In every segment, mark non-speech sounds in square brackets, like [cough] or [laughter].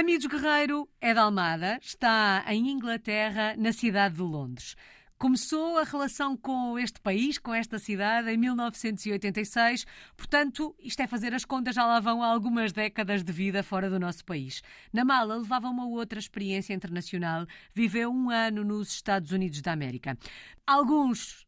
Amigos Guerreiro é da Almada, está em Inglaterra, na cidade de Londres. Começou a relação com este país, com esta cidade, em 1986. Portanto, isto é fazer as contas, já lá vão algumas décadas de vida fora do nosso país. Na mala, levava uma outra experiência internacional. Viveu um ano nos Estados Unidos da América. Alguns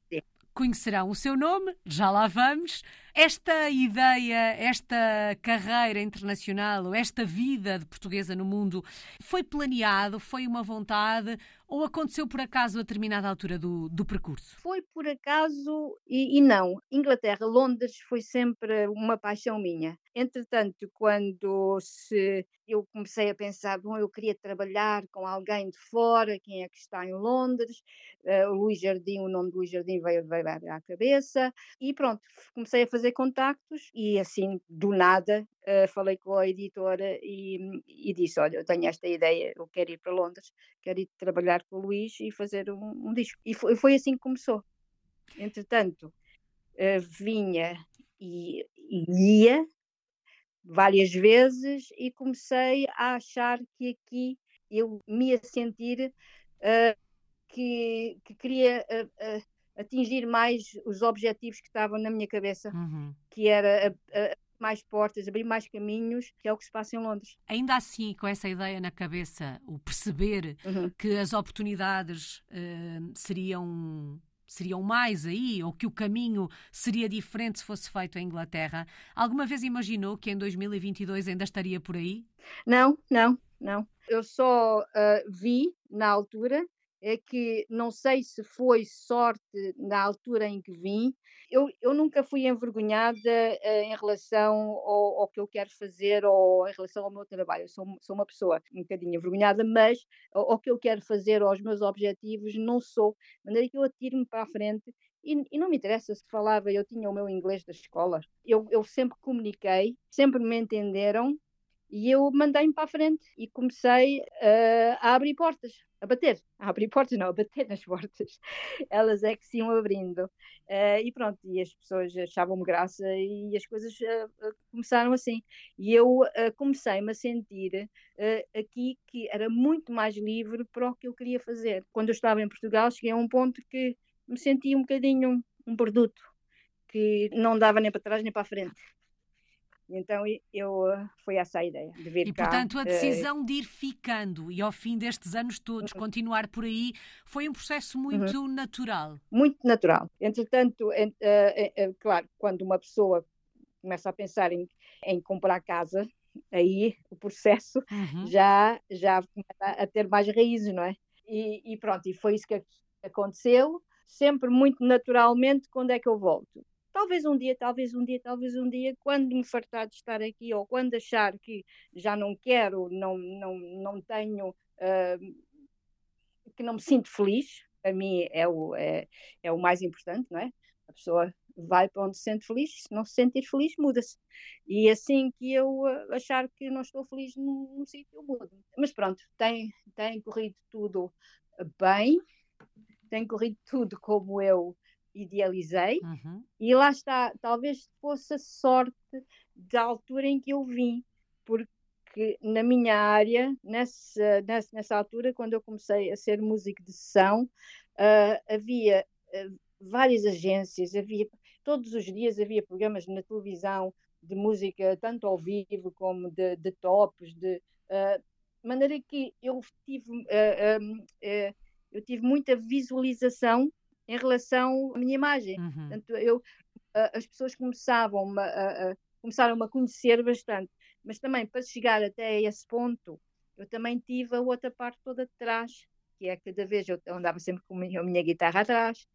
conhecerão o seu nome, já lá vamos. Esta ideia, esta carreira internacional, esta vida de portuguesa no mundo, foi planeado, foi uma vontade ou aconteceu por acaso a determinada altura do, do percurso? Foi por acaso e, e não. Inglaterra, Londres foi sempre uma paixão minha. Entretanto, quando se eu comecei a pensar, bom, eu queria trabalhar com alguém de fora, quem é que está em Londres? Uh, o Luís Jardim, o nome do Luís Jardim veio, veio à cabeça e pronto, comecei a fazer contactos e assim, do nada, uh, falei com a editora e, e, disse, olha, eu tenho esta ideia, eu quero ir para Londres, quero ir trabalhar com o Luís e fazer um, um disco. E foi, foi, assim que começou. Entretanto, uh, vinha e, e ia várias vezes e comecei a achar que aqui eu me ia sentir uh, que, que, queria uh, uh, atingir mais os objetivos que estavam na minha cabeça, uhum. que era mais portas, abrir mais caminhos, que é o que se passa em Londres. Ainda assim, com essa ideia na cabeça, o perceber uhum. que as oportunidades seriam seriam mais aí, ou que o caminho seria diferente se fosse feito em Inglaterra. Alguma vez imaginou que em 2022 ainda estaria por aí? Não, não, não. Eu só uh, vi na altura é que não sei se foi sorte na altura em que vim. Eu, eu nunca fui envergonhada uh, em relação ao, ao, que eu quero fazer ou em relação ao meu trabalho. Eu sou, sou uma pessoa um bocadinho envergonhada, mas ao, que eu quero fazer, aos meus objetivos, não sou. De maneira que eu atiro-me para a frente e, e, não me interessa se falava, eu tinha o meu inglês da escola. Eu, eu sempre comuniquei, sempre me entenderam e eu mandei-me para a frente e comecei uh, a abrir portas a bater, a abrir portas, não, a bater nas portas. [laughs] Elas é que se iam abrindo. Uh, e pronto, e as pessoas achavam-me graça e as coisas uh, começaram assim. E eu comecei-me a sentir aqui que era muito mais livre para o que eu queria fazer. Quando eu estava em Portugal, cheguei a um ponto que me sentia um bocadinho um produto, que não dava nem para trás nem para a frente. Então eu foi essa a ideia de vir e, cá. E portanto a eh, decisão de ir ficando e ao fim destes anos todos uhum. continuar por aí foi um processo muito uhum. natural. Muito natural. Entretanto, uh, claro, quando uma pessoa começa a pensar em, em comprar casa, aí o processo uhum. já já começa a ter mais raízes, não é? E, e pronto, e foi isso que aconteceu. Sempre muito naturalmente, quando é que eu volto? Talvez um dia, talvez um dia, talvez um dia, quando me fartar de estar aqui ou quando achar que já não quero, não, não, não tenho, uh, que não me sinto feliz, para mim é o, é, é o mais importante, não é? A pessoa vai para onde se sente feliz, se não se sentir feliz, muda-se. E assim que eu ah, achar que não estou feliz num, num sítio, eu mudo. Mas pronto, tem, tem corrido tudo bem, tem corrido tudo como eu idealizei, uhum. e lá está, talvez fosse a sorte da altura em que eu vim, porque na minha área, nessa, nessa, nessa altura, quando eu comecei a ser músico de sessão, uh, havia uh, várias agências, havia todos os dias havia programas na televisão de música, tanto ao vivo como de, de tops, de uh, maneira que eu tive, eu tive muita visualização em relação à minha imagem. Uhum. Portanto, eu, as pessoas começavam a, a, começaram a conhecer bastante, mas também para chegar até esse ponto, eu também tive a outra parte toda de trás, que é cada vez eu andava sempre com a minha, a minha guitarra atrás,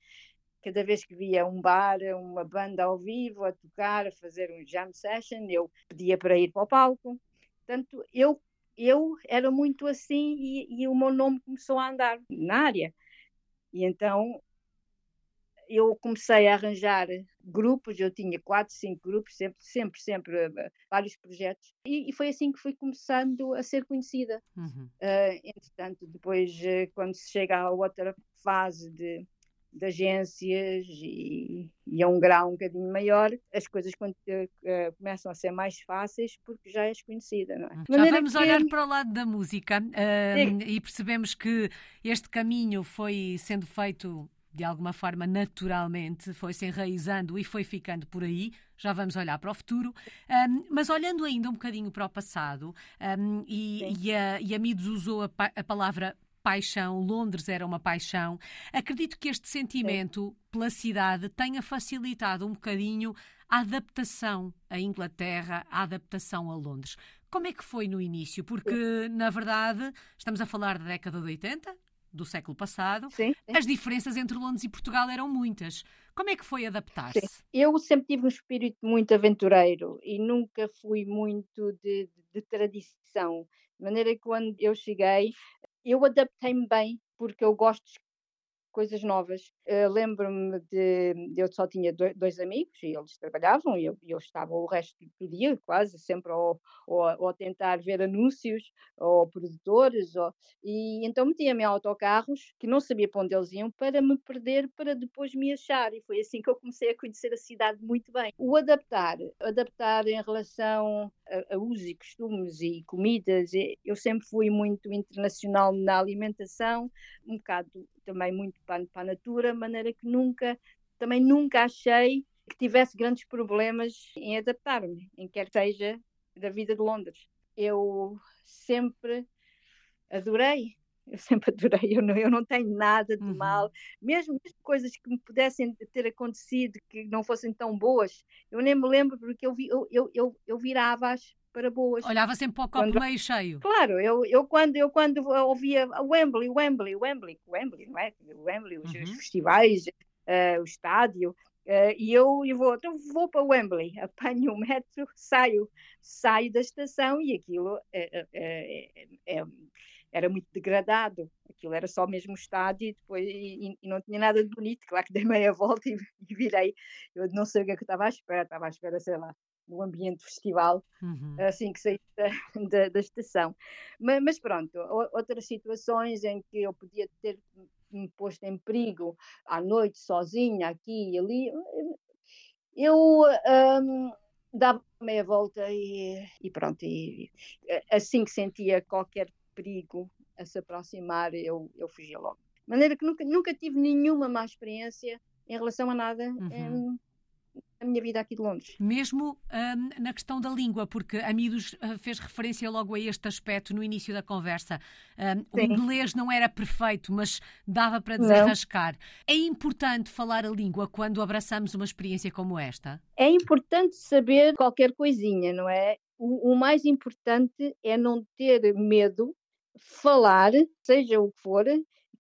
cada vez que via um bar, uma banda ao vivo a tocar, a fazer um jam session, eu pedia para ir para o palco. Portanto, eu, eu era muito assim e, e o meu nome começou a andar na área. E então eu comecei a arranjar grupos, eu tinha quatro, cinco grupos, sempre, sempre, sempre uh, vários projetos, e, e, foi assim que fui começando a ser conhecida. Uhum. Uh, entretanto, depois, uh, quando se chega à outra fase de, de agências e, e a um grau um bocadinho maior, as coisas quando, uh, começam a ser mais fáceis porque já és conhecida, não é? Já vamos que... olhar para o lado da música uh, e percebemos que este caminho foi sendo feito de alguma forma naturalmente, foi se enraizando e foi ficando por aí. Já vamos olhar para o futuro, um, mas olhando ainda um bocadinho para o passado, um, e, e, a, e a Midos usou a, a palavra paixão, Londres era uma paixão. Acredito que este sentimento pela cidade tenha facilitado um bocadinho a adaptação à Inglaterra, a adaptação a Londres. Como é que foi no início? Porque, na verdade, estamos a falar da década de 80, do século passado, sim, sim. as diferenças entre Londres e Portugal eram muitas. Como é que foi adaptar-se? Eu sempre tive um espírito muito aventureiro e nunca fui muito de, de, de tradição. De maneira que quando eu cheguei, eu adaptei-me bem, porque eu gosto de coisas novas. Uh, Lembro-me de, eu só tinha dois amigos e eles trabalhavam e eu, eu estava o resto do dia quase sempre ou, tentar ver anúncios ou produtores ou, e então metia-me em autocarros que não sabia para onde eles iam para me perder para depois me achar e foi assim que eu comecei a conhecer a cidade muito bem. O adaptar, adaptar em relação a, a usos e costumes e comidas, eu sempre fui muito internacional na alimentação, um bocado também muito para, para a natura, de maneira que nunca, também nunca achei que tivesse grandes problemas em adaptar-me, em quer seja da vida de Londres. Eu sempre adorei, eu sempre [laughs] adorei, eu não, eu não tenho nada de uhum. mal, mesmo, mesmo, coisas que me pudessem ter acontecido que não fossem tão boas, eu nem me lembro porque eu, vi, eu, eu, eu, eu virava-as para boas. Olhava sempre para o copo quando... meio cheio. Claro, eu, eu quando eu quando ouvia Wembley, Wembley, Wembley, Wembley, não é? Wembley, os, uhum. os festivais, uh, o estádio, uh, e eu, eu vou, então vou para Wembley, [laughs] apanho o metro, saio, saio da estação e aquilo é, é, é, era muito degradado. Aquilo era só mesmo estádio e depois e, e não tinha nada de bonito. Claro que [laughs] dei meia volta e, e virei. Eu não sei o que, é que estava à espera, estava à espera, sei lá, no ambiente festival, uhum. assim que saí da, [laughs] da, da estação. Mas, mas, pronto, outras situações em que eu podia ter me posto em perigo à noite, sozinha, aqui e ali, eu um, dava meia volta e, e pronto, e, assim que sentia qualquer perigo a se aproximar, eu, eu fugia logo. De maneira que nunca, nunca tive nenhuma má experiência em relação a nada uhum a minha vida aqui de Londres. Mesmo um, na questão da língua, porque a Midos uh, fez referência logo a este aspecto no início da conversa. Um, o inglês não era perfeito, mas dava para desenrascar. Não. É importante falar a língua quando abraçamos uma experiência como esta? É importante saber qualquer coisinha, não é? O, o mais importante é não ter medo, falar, seja o que for,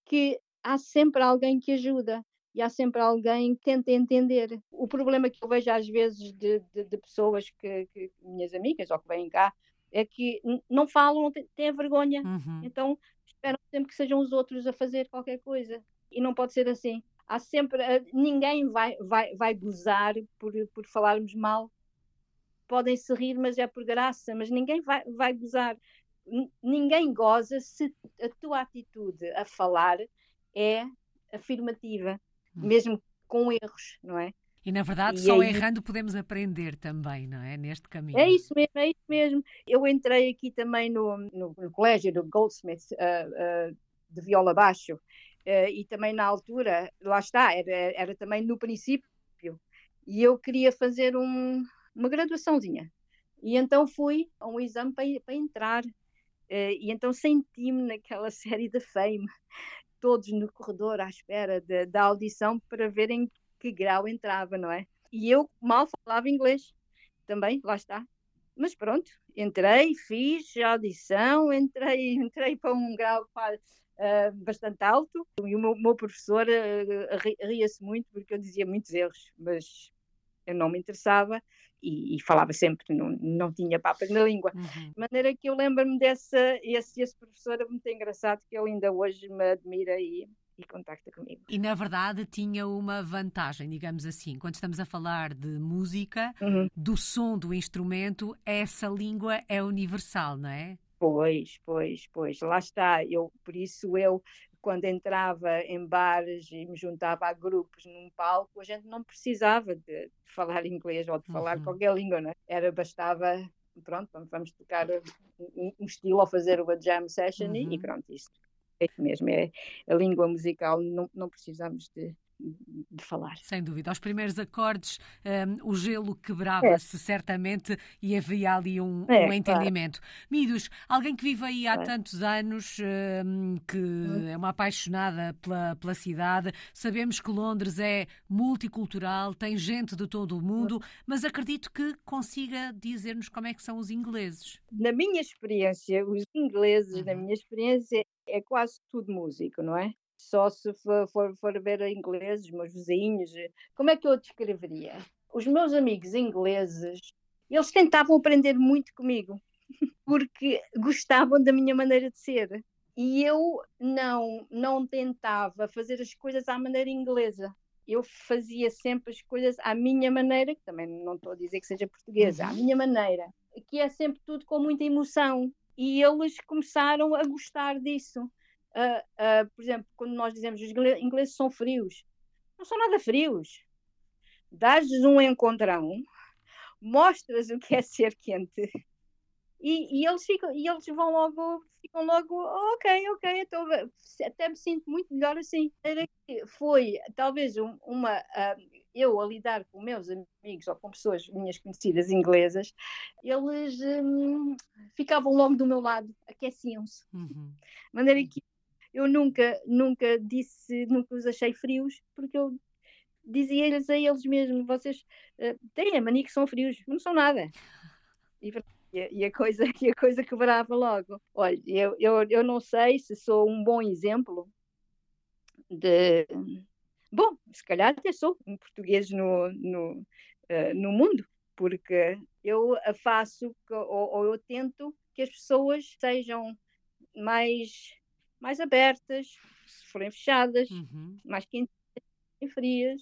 que há sempre alguém que ajuda e há sempre alguém que tenta entender. O problema que eu vejo às vezes de, de, de pessoas que, que, minhas amigas ou que vêm cá, é que não falam, têm vergonha. Uhum. Então esperam sempre que sejam os outros a fazer qualquer coisa. E não pode ser assim. Há sempre. Eh, ninguém vai, vai, vai gozar por, por falarmos mal. Podem se rir, mas é por graça, mas ninguém vai, vai gozar. Ninguém goza se a tua atitude a falar é afirmativa mesmo com erros, não é? E na verdade, e só aí... errando podemos aprender também, não é? Neste caminho. É isso mesmo, é isso mesmo. Eu entrei aqui também no, no, no colégio do Goldsmith uh, uh, de viola baixo uh, e também na altura, lá está, era, era também no princípio e eu queria fazer um, uma graduaçãozinha. E então fui a um exame para, para entrar. E então senti-me naquela [laughs] série de Fame todos no corredor à espera de, da audição para verem que grau entrava, não é? E eu mal falava inglês também, lá está. Mas pronto, entrei, fiz a audição, entrei, [laughs] entrei para um grau uh, bastante alto e o meu, meu professor uh, ria-se muito porque eu dizia muitos erros, mas eu não me interessava e, e, falava sempre, não, não tinha papas na língua. Uhum. De maneira que eu lembro-me desse esse, esse professor muito engraçado que ele ainda hoje me admira e, e contacta comigo. E na verdade tinha uma vantagem, digamos assim, quando estamos a falar de música, uhum. do som do instrumento, essa língua é universal, não é? Pois, pois, pois, lá está. Eu, por isso eu quando entrava em bares e me juntava a grupos num palco, a gente não precisava de, de falar [laughs] inglês ou de falar uhum. qualquer língua, né? Era, bastava, pronto, vamos tocar um, um estilo ou fazer uma jam session uhum. e, e, pronto, isso é mesmo, é a língua musical, não, não precisamos de, de falar. Sem dúvida. Aos primeiros acordes, um, o gelo quebrava-se é. certamente e havia ali um, é, um entendimento. Claro. Midos, alguém que vive aí há claro. tantos anos, um, que hum. é uma apaixonada pela, pela cidade, sabemos que Londres é multicultural, tem gente de todo o mundo, mas acredito que consiga dizer-nos como é que são os ingleses. Na minha experiência, os ingleses, uhum. na minha experiência, é quase tudo músico, não é? Só se for, for, for ver ingleses, meus vizinhos, eh, como é que eu descreveria? Os meus amigos ingleses, eles tentavam aprender muito comigo, porque gostavam da minha maneira de ser. E eu não, não tentava fazer as coisas à maneira inglesa. Eu fazia sempre as coisas à minha maneira, que também não estou a dizer que seja portuguesa, à uhum. minha maneira, que é sempre tudo com muita emoção. E eles começaram a gostar disso uh, uh, por exemplo, quando nós dizemos os ingleses são frios, não são nada frios. Dás-lhes um encontrão, mostras o que é ser quente e, e, eles ficam e eles vão logo ficam logo oh, ok ok então até me sinto muito melhor assim foi talvez uma uh, eu a lidar com meus amigos ou com pessoas minhas conhecidas inglesas eles um, ficavam logo do meu lado aqueciam-se uhum. de maneira que eu nunca, nunca disse, nunca os achei frios, porque eu dizia-lhes a eles mesmos, vocês uh, têm a mania que são frios, não são nada. E, e, a, coisa, [laughs] e a coisa quebrava logo. Olha, eu, eu, eu não sei se sou um bom exemplo de... Bom, se calhar até sou um português no, no, uh, no mundo, porque eu faço, ou, ou eu tento que as pessoas sejam mais mais abertas, se forem fechadas, uhum. mais quentes e frias,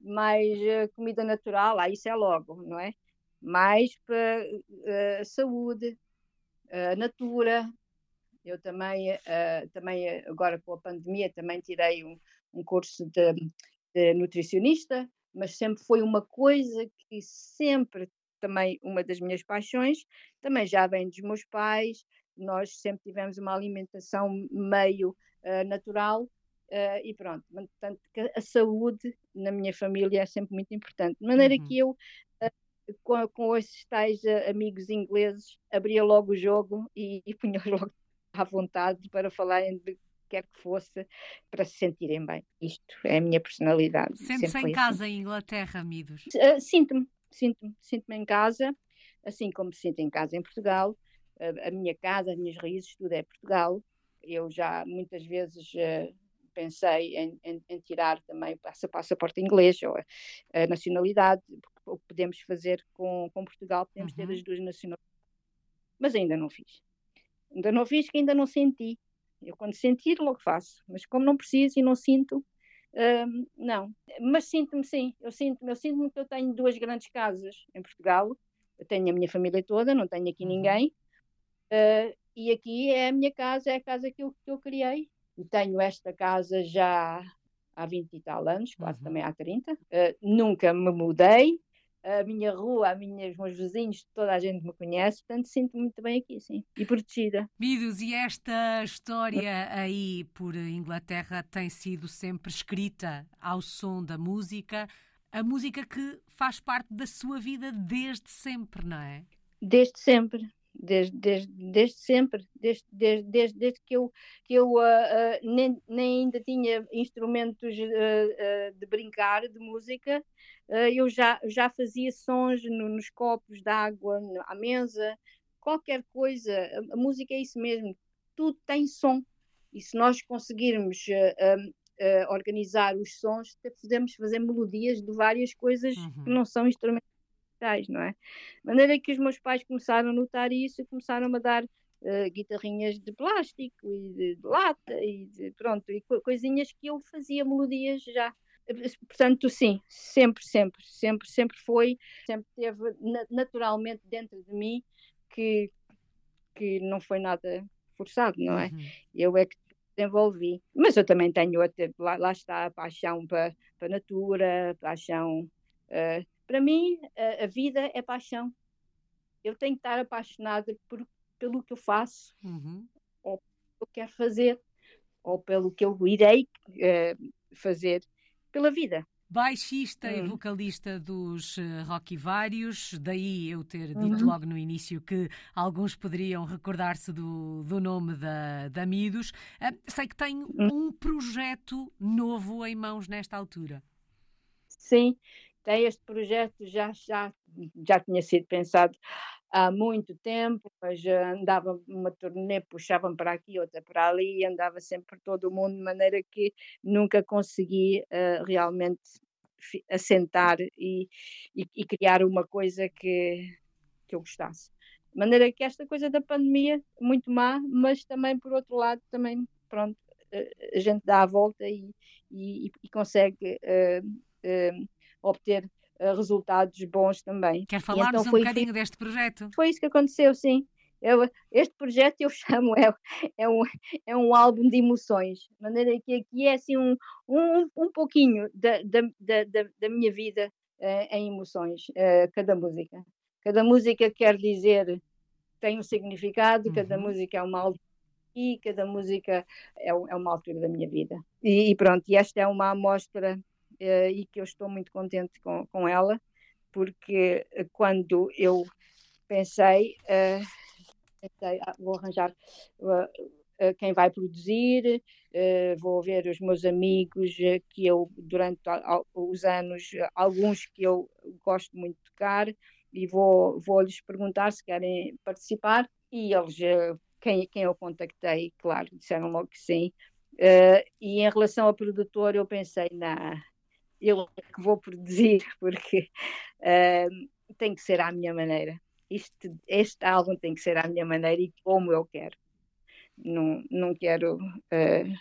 mais uh, comida natural, ah, isso é logo, não é? Mais para uh, saúde, uh, natura. Eu também, uh, também, agora com a pandemia, também tirei um, um curso de, de nutricionista, mas sempre foi uma coisa que sempre também uma das minhas paixões, também já vem dos meus pais, nós sempre tivemos uma alimentação meio uh, natural uh, e pronto. Portanto, a saúde na minha família é sempre muito importante. De maneira uhum. que eu, uh, com, com esses tais amigos ingleses, abria logo o jogo e, e punha [laughs] logo à vontade para falarem de quer que fosse, para se sentirem bem. Isto é a minha personalidade. Sente-se em assim. casa em Inglaterra, Midos? sinto-me, sinto-me, sinto-me em casa, assim como me sinto em casa em Portugal a, minha casa, as minhas raízes, tudo é Portugal. Eu já muitas vezes uh, pensei em, em, em, tirar também o passaporte inglês ou a, a, nacionalidade, o que podemos fazer com, com Portugal, podemos uhum. ter as duas nacionalidades. Mas ainda não fiz. Ainda não fiz, que ainda não senti. Eu quando sentir, logo faço. Mas como não preciso e não sinto, uh, não. Mas sinto-me sim. Eu sinto-me eu sinto que eu tenho duas grandes casas em Portugal. Eu tenho a minha família toda, não tenho aqui uhum. ninguém. Uh, e aqui é a minha casa, é a casa que eu, que eu criei. E tenho esta casa já há 20 e tal anos, quase uhum. também há 30. Uh, ah, nunca me mudei. A minha rua, a minha, os meus vizinhos, toda a gente me conhece, portanto sinto-me muito bem aqui, sim, e protegida. Midos, e esta história aí por Inglaterra tem sido sempre escrita ao som da música, a música que faz parte da sua vida desde sempre, não é? Desde sempre, desde, desde, desde sempre, desde, desde, desde, desde que eu, que eu uh, uh, nem, nem ainda tinha instrumentos uh, de brincar, de música, eu já, já fazia sons no, nos copos d'água, à mesa, qualquer coisa. A, a, música é isso mesmo, tudo tem som. E se nós conseguirmos organizar os sons, podemos fazer melodias de várias coisas uhum. que não são instrumentos não é? De maneira que os meus pais começaram a notar isso e começaram a dar uh, guitarrinhas de plástico e de, de, lata e de, pronto, e coisinhas que eu fazia melodias já. Portanto, sim, sempre, sempre, sempre, sempre foi, sempre teve naturalmente dentro de mim que, que não foi nada forçado, não é? Uhum. Eu é que desenvolvi. Mas eu também tenho, até, lá, lá está, a paixão para, para a natura, paixão. Uh, para mim, a, a, vida é paixão. Eu tenho que estar apaixonada por, pelo que eu faço, uhum. ou pelo que eu quero fazer, ou pelo que eu irei uh, fazer pela vida baixista hum. e vocalista dos uh, Rock Vários, daí eu ter dito uhum. logo no início que alguns poderiam recordar-se do, do nome da, da Midos. Uh, sei que tem uhum. um projeto novo em mãos nesta altura. Sim, tem este projeto, já, já, já tinha sido pensado há muito tempo, mas andava uma turnê, puxavam para aqui, outra para ali, andava sempre por todo o mundo, de maneira que nunca consegui uh, realmente assentar e, e, e, criar uma coisa que, que eu gostasse. De maneira que esta coisa da pandemia, muito má, mas também, por outro lado, também, pronto, eh, a gente dá a volta e, e, e consegue uh, uh, obter resultados bons também. Quer falar-nos então um bocadinho deste projeto? Foi isso que aconteceu, sim. Eu, este projeto eu [laughs] chamo, é, é, um, é um álbum de emoções, de maneira que aqui é assim um, um, um pouquinho da, da, da, da minha vida uh, em emoções, uh, cada música. Cada música quer dizer, tem um significado, uhum. cada música é uma altura e cada música é, é uma altura da minha vida. E, e pronto, e esta é uma amostra uh, e que eu estou muito contente com, com ela, porque quando eu pensei, uh, pensei, ah, vou arranjar quem vai produzir, vou ver os meus amigos que eu, durante os anos, alguns que eu gosto muito de tocar, e vou, vou lhes perguntar se querem participar, e eles, quem, quem eu contactei, claro, disseram logo que sim. e em relação ao produtor, eu pensei, na eu é que vou produzir, [laughs] porque tem que ser à minha maneira isto, este álbum tem que ser à minha maneira e como eu quero. Não, não quero uh,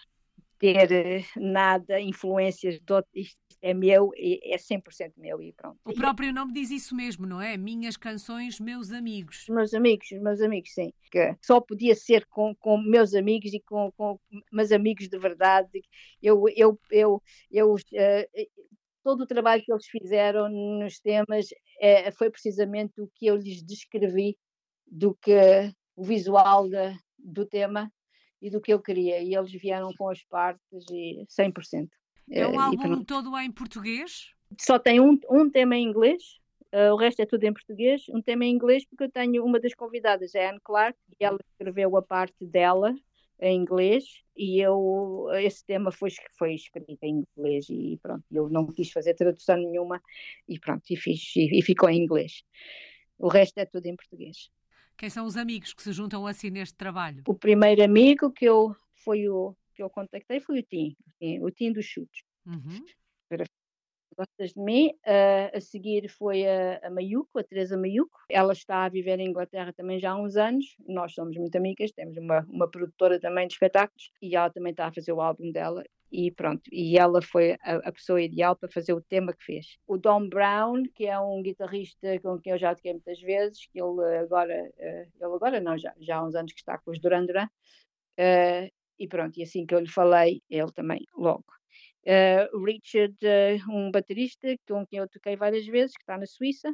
ter nada, influências de outro, isto é meu, é 100% meu e pronto. O próprio nome diz isso mesmo, não é? Minhas canções, meus amigos. Meus amigos, meus amigos, sim. Que só podia ser com, com meus amigos e com, com meus amigos de verdade. Eu, eu, eu, eu uh, todo o trabalho que eles fizeram nos temas é, foi precisamente o que eu lhes descrevi do que o visual de, do tema e do que eu queria. E eles vieram com as partes e 100%. É um eh, álbum todo em português? Só tem um, um tema em inglês, uh, o resto é tudo em português. Um tema em inglês, porque eu tenho uma das convidadas, é a Anne Clark, e ela escreveu a parte dela em inglês e eu esse tema foi foi escrito em inglês e pronto eu não quis fazer tradução nenhuma e pronto e fiz e, e, ficou em inglês. O resto é tudo em português. Quem são os amigos que se juntam assim neste trabalho? O primeiro amigo que eu foi o que eu contactei foi o Tim o Tim dos chutes. Uhum gostas de mim. Uh, a seguir foi a, a Mayuko, a Teresa Mayuko. Ela está a viver em Inglaterra também já há uns anos. Nós somos muito amigas, temos uma, uma produtora também de espetáculos e ela também está a fazer o álbum dela. E pronto, e ela foi a, a pessoa ideal para fazer o tema que fez. O Don Brown, que é um guitarrista com quem eu já toquei muitas vezes, que ele agora, uh, ele agora não, já, já há uns anos que está com os Duran Duran. Uh, e pronto, e assim que eu lhe falei, ele também logo Uh, Richard, uh, um baterista com quem eu toquei várias vezes, que está na Suíça.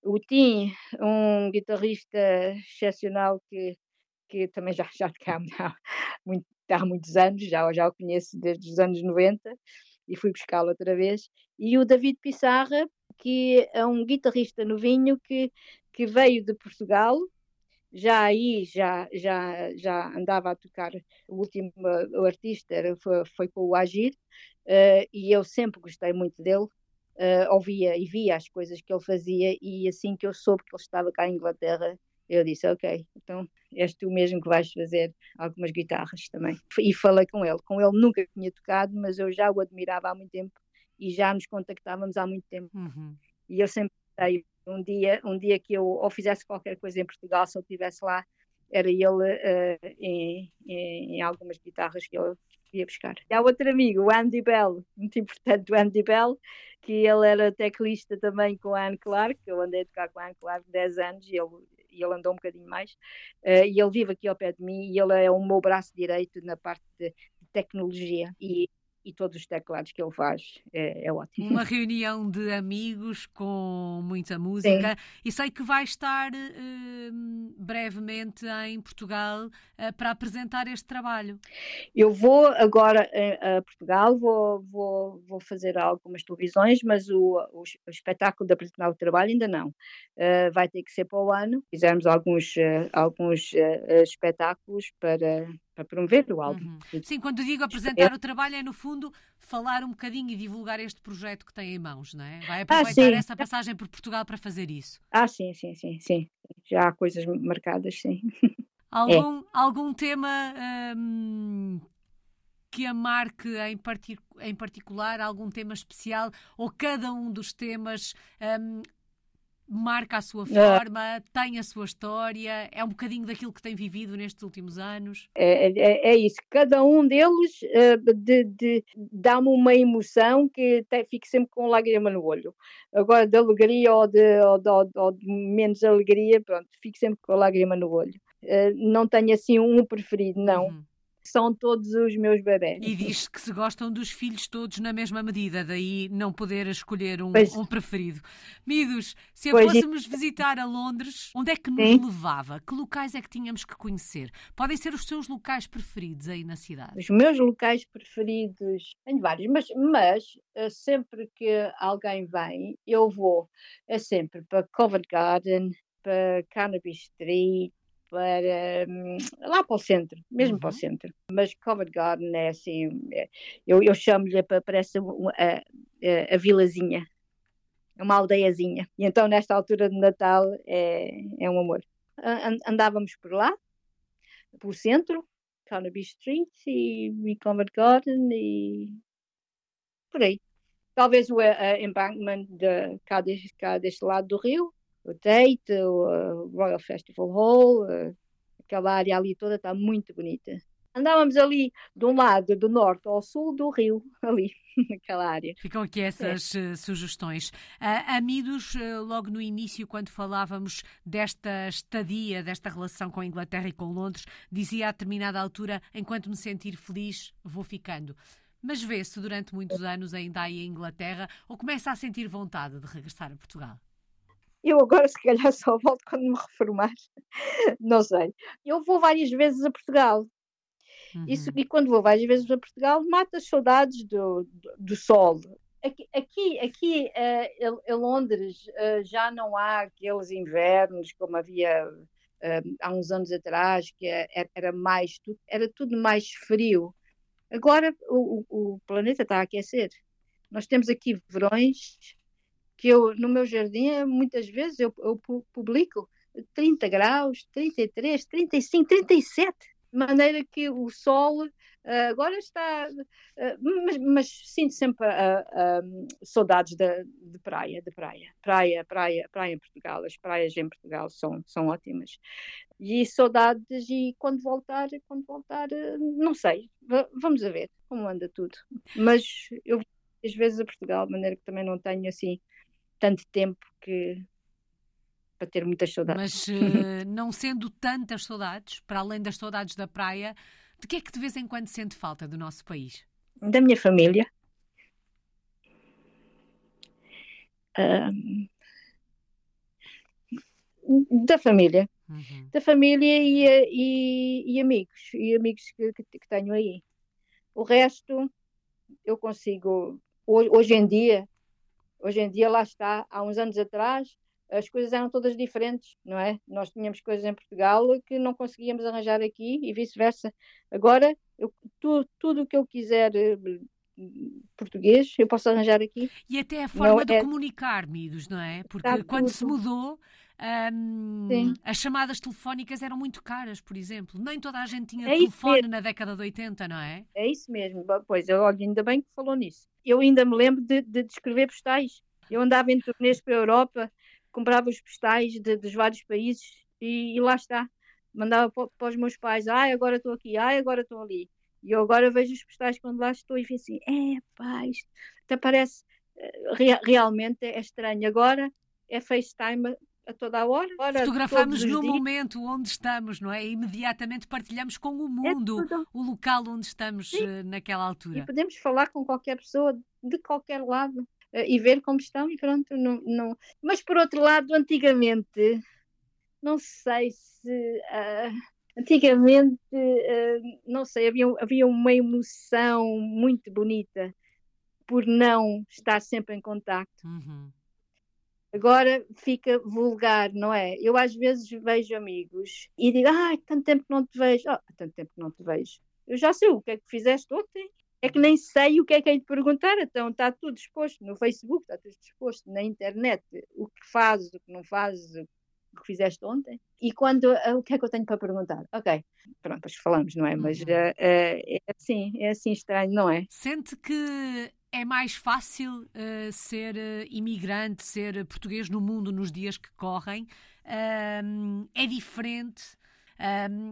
O Tim, um guitarrista excepcional que, que também já, já toquei há, [laughs] muito, há muitos anos, já, já o conheço desde os anos 90 e fui buscá-lo outra vez. E o David Pissarra, que é um guitarrista novinho que, que veio de Portugal, já aí já, já, já andava a tocar, o último o artista foi, foi com o Agir, uh, e eu sempre gostei muito dele, uh, ouvia e via as coisas que ele fazia, e assim que eu soube que ele estava cá em Inglaterra, eu disse, ok, então és tu mesmo que vais fazer algumas guitarras também. E falei com ele, com ele nunca tinha tocado, mas eu já o admirava há muito tempo, e já nos contactávamos há muito tempo. Uhum. E eu sempre gostei um dia, um dia que eu ou fizesse qualquer coisa em Portugal, se ele estivesse lá, era ele uh, em, em, algumas guitarras que eu ia buscar. E há outro amigo, o Andy Bell, muito importante, o Andy Bell, que ele era teclista também com a Anne Clark, eu andei a tocar com a Anne Clark 10 anos e ele, ele andou um bocadinho mais, uh, e ele vive aqui ao pé de mim, e ele é o meu braço direito na parte de tecnologia, e e todos os teclados que ele faz é, é, ótimo. Uma [laughs] reunião de amigos com muita música Sim. e sei que vai estar uh, brevemente em Portugal uh, para apresentar este trabalho. Eu vou agora uh, a Portugal, vou, vou, vou fazer algumas televisões, mas o, o, o espetáculo da apresentar o trabalho ainda não. Eh, vai ter que ser para o ano. Fizemos alguns, alguns espetáculos para para promover o álbum. Uhum. Sim, quando digo apresentar o trabalho é no fundo falar um bocadinho e divulgar este projeto que tem em mãos, não é? Vai ah, aproveitar ah, essa passagem por Portugal para fazer isso. Ah, sim, sim, sim, sim. Já há coisas marcadas, sim. [laughs] Algum, é. algum tema hum, que a marque em, partic em particular, algum tema especial, ou cada um dos temas hum, marca a sua forma, tem a sua história, é um bocadinho daquilo que tem vivido nestes últimos anos? É, é, é isso, cada um deles uh, de, de, dá-me uma emoção que até fico sempre com lágrima no olho. Agora, de alegria ou de, ou de, ou de menos alegria, pronto, fico sempre com lágrima no olho. Uh, não tenho assim um preferido, não. Uhum são todos os meus bebés. E diz que se gostam dos filhos todos na mesma medida, daí não poder escolher um, um preferido. Midos, se pois fôssemos visitar a Londres, onde é que nos Sim. levava? Que locais é que tínhamos que conhecer? Podem ser os seus locais preferidos aí na cidade? Os meus locais preferidos, tenho vários, mas, mas eh, sempre que alguém vem, eu vou é sempre para Covent Garden, para Carnaby Street, para hum, lá para o centro, mesmo uhum. para o uhum. centro. Mas Covent Garden é assim, é, eu, eu chamo-lhe, parece a, a, a vilazinha, uma aldeiazinha. E então, nesta altura de Natal, é, é um amor. Andávamos por lá, pelo centro, Carnaby Street e, e Covent Garden e por aí. Talvez o embankment de, cá, deste, cá deste lado do rio, o Tate, o Royal Festival Hall, aquela área ali toda está muito bonita. Andávamos ali de um lado, do norte ao sul do rio, [laughs] ali, naquela área. Ficam aqui essas é. sugestões. Uh, Amidos, uh, logo no início, quando falávamos desta estadia, desta relação com a Inglaterra e com Londres, dizia a determinada altura: enquanto me sentir feliz, vou ficando. Mas vê-se durante muitos anos ainda aí em Inglaterra ou começa a sentir vontade de regressar a Portugal? Eu agora, [laughs] se calhar, só volto quando me reformar. [laughs] Não sei. Eu vou várias vezes a Portugal. Uhum. Isso, e quando vou várias vezes a Portugal, mata as saudades do, do, do sol. Aqui, aqui, aqui uh, em Londres uh, já não há aqueles invernos como havia uh, há uns anos atrás, que era, era mais era tudo mais frio. Agora o, o planeta está a aquecer. Nós temos aqui verões que eu, no meu jardim, é, muitas vezes eu, eu publico 30 graus, 33, 35, 37, de maneira que o sol uh, agora está. Uh, mas, mas, sinto sempre uh, saudades de, de, praia, de praia. Praia, praia, praia em Portugal. As praias em Portugal são, são ótimas. E saudades, e quando voltar, quando voltar, não sei, vamos ver como anda tudo. Mas eu às vezes a Portugal, de maneira que também não tenho assim tanto tempo que para ter muitas saudades. Mas uh, [laughs] não sendo tantas saudades, para além das saudades da praia, de que é que de vez em quando sente falta do nosso país? Da minha família. Um, da família. Uhum. Da família e, e, e, amigos. E amigos que, que, que tenho aí. O resto eu consigo. Hoje, hoje em dia Hoje em dia, lá está, há uns anos atrás, as coisas eram todas diferentes, não é? Nós tínhamos coisas em Portugal que não conseguíamos arranjar aqui e vice-versa. Agora, eu, tu, tudo o que eu quiser eh, português, eu posso arranjar aqui. E até a forma não, de é... comunicar, Midos, não é? Porque está quando tudo. se mudou, um, as chamadas telefónicas eram muito caras, por exemplo. Nem toda a gente tinha é telefone na década de 80, não é? É isso mesmo. Pois, olha, ainda bem que falou nisso eu ainda me lembro de, de, escrever postais. Eu andava em turnês para a Europa, comprava os postais de, dos vários países e, e lá está. Mandava para, para, os meus pais, ai, agora estou aqui, ai, agora estou ali. E eu agora vejo os postais quando lá estou e fico assim, é, pá, isto até parece, eh, realmente é estranho. Agora é FaceTime a toda a hora. Fotografamos no momento onde estamos, não é? E imediatamente partilhamos com o é mundo é o local onde estamos Sim. Eh, naquela altura. E podemos falar com qualquer pessoa de qualquer lado eh, e ver como estão e pronto. Não, não... Mas por outro lado, antigamente, não sei se. Uh, antigamente, uh, não sei, havia, havia uma emoção muito bonita por não estar sempre em contacto. Uhum. Agora fica vulgar, não é? Eu às vezes vejo amigos e digo, ah, tanto tempo que não te vejo. Oh, tanto tempo que não te vejo. Eu já sei o que é que fizeste ontem. É que nem sei o que é que é de perguntar, então está tudo exposto no Facebook, está tudo exposto na internet, o que fazes, o que não fazes, o que fizeste ontem. E quando, uh, o que é que eu tenho para perguntar? Ok, pronto, depois falamos, não é? Mas uh, uh, é assim, é assim estranho, não é? Sente que é mais fácil uh, ser uh, imigrante, ser português no mundo nos dias que correm. Uh, é diferente.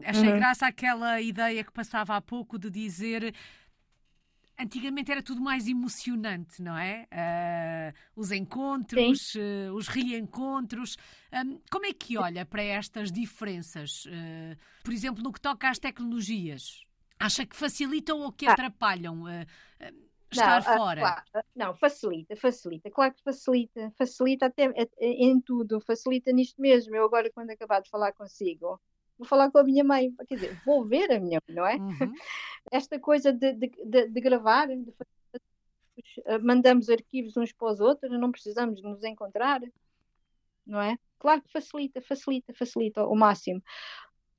achei uhum. graça àquela ideia que passava há pouco de dizer. Antigamente era tudo mais emocionante, não é? os encontros, os reencontros. Um, como é que olha para estas diferenças? por exemplo, no que toca às tecnologias? Acha que facilitam ou que ah. Estar não, fora. Claro, não, facilita, facilita, claro que facilita, facilita até em tudo, facilita nisto mesmo. Eu agora, quando acabar de falar consigo, vou falar com a minha mãe, quer dizer, vou ver a minha mãe, não é? Uhum. [laughs] Esta coisa de, de, de, de gravar, de fazer, mandamos arquivos uns para os outros, não precisamos nos encontrar, não é? Claro que facilita, facilita, facilita ao máximo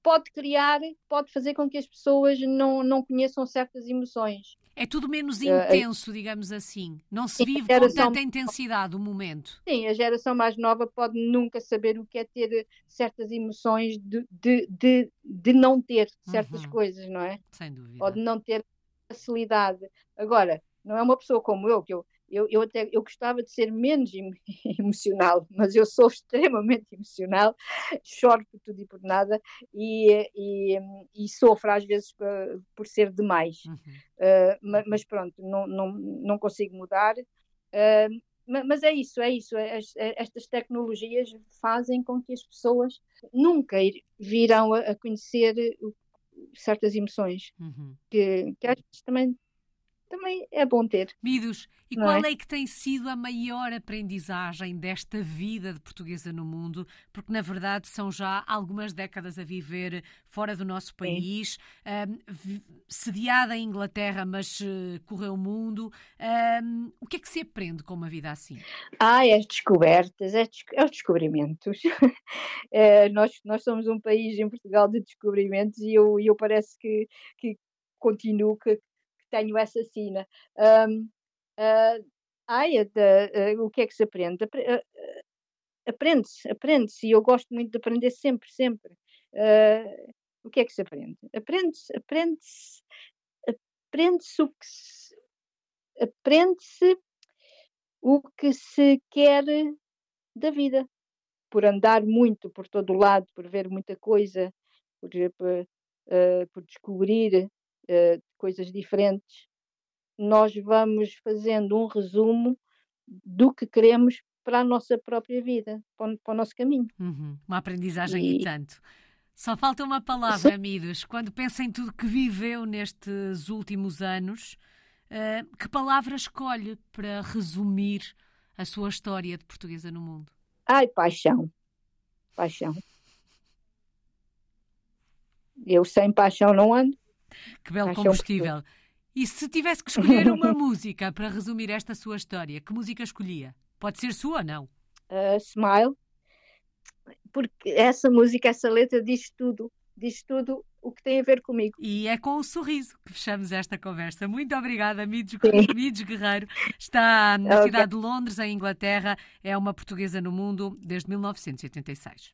pode criar, pode fazer com que as pessoas não, não conheçam certas emoções. É tudo menos eh, intenso, uh, digamos assim. Não se vive geração... com tanta intensidade o momento. Sim, a geração mais nova pode nunca saber o que é ter certas emoções de, de, de, de não ter certas uhum. coisas, não é? Sem dúvida. Pode não ter facilidade. Agora, não é uma pessoa como eu, que eu, eu, eu, até, eu gostava de ser menos [laughs] emocional, mas eu sou extremamente emocional, choro por tudo e por nada e, e, e sofro às vezes por, por ser demais. Uhum. Uh, mas, mas, pronto, não, não, não consigo mudar. Uh, mas é isso, é isso. estas tecnologias fazem com que as pessoas nunca virão a, conhecer certas emoções uhum. que, que às vezes também também é bom ter. Midos, e qual é? é? que tem sido a maior aprendizagem desta vida de portuguesa no mundo? Porque, na verdade, são já algumas décadas a viver fora do nosso país, um, sediada em Inglaterra, mas uh, correu o mundo. Um, o que é que se aprende com uma vida assim? Ah, é as descobertas, é, é os descobrimentos. é, [laughs] nós, nós somos um país em Portugal de descobrimentos e eu, eu parece que, que continuo, que, tenho essa sina. Um, uh, uh, o que é que se aprende? Uh, aprende-se, aprende-se, e eu gosto muito de aprender sempre, sempre. o que é que se aprende? Aprende-se, aprende-se, aprende-se o que se, aprende-se o que se quer da vida, por andar muito por todo o lado, por ver muita coisa, por, por, por descobrir uh, coisas diferentes, nós vamos fazendo um resumo do que queremos para a nossa própria vida, para o, para o nosso caminho. Uhum. Uma aprendizagem e... e tanto. Só falta uma palavra, Amidos. Quando pensa em tudo que viveu nestes últimos anos, uh, que palavra escolhe para resumir a sua história de portuguesa no mundo? Ai, paixão. Paixão. Eu sem paixão não ando. Que belo combustível. E se tivesse que escolher uma [laughs] música para resumir esta sua história, que música escolhia? Pode ser sua ou não? Uh, Smile, porque essa música, essa letra diz tudo, diz tudo o que tem a ver comigo. E é com o sorriso que fechamos esta conversa. Muito obrigada, Mides, Guerreiro. Está na okay. cidade de Londres, em Inglaterra. É uma portuguesa no mundo desde 1986.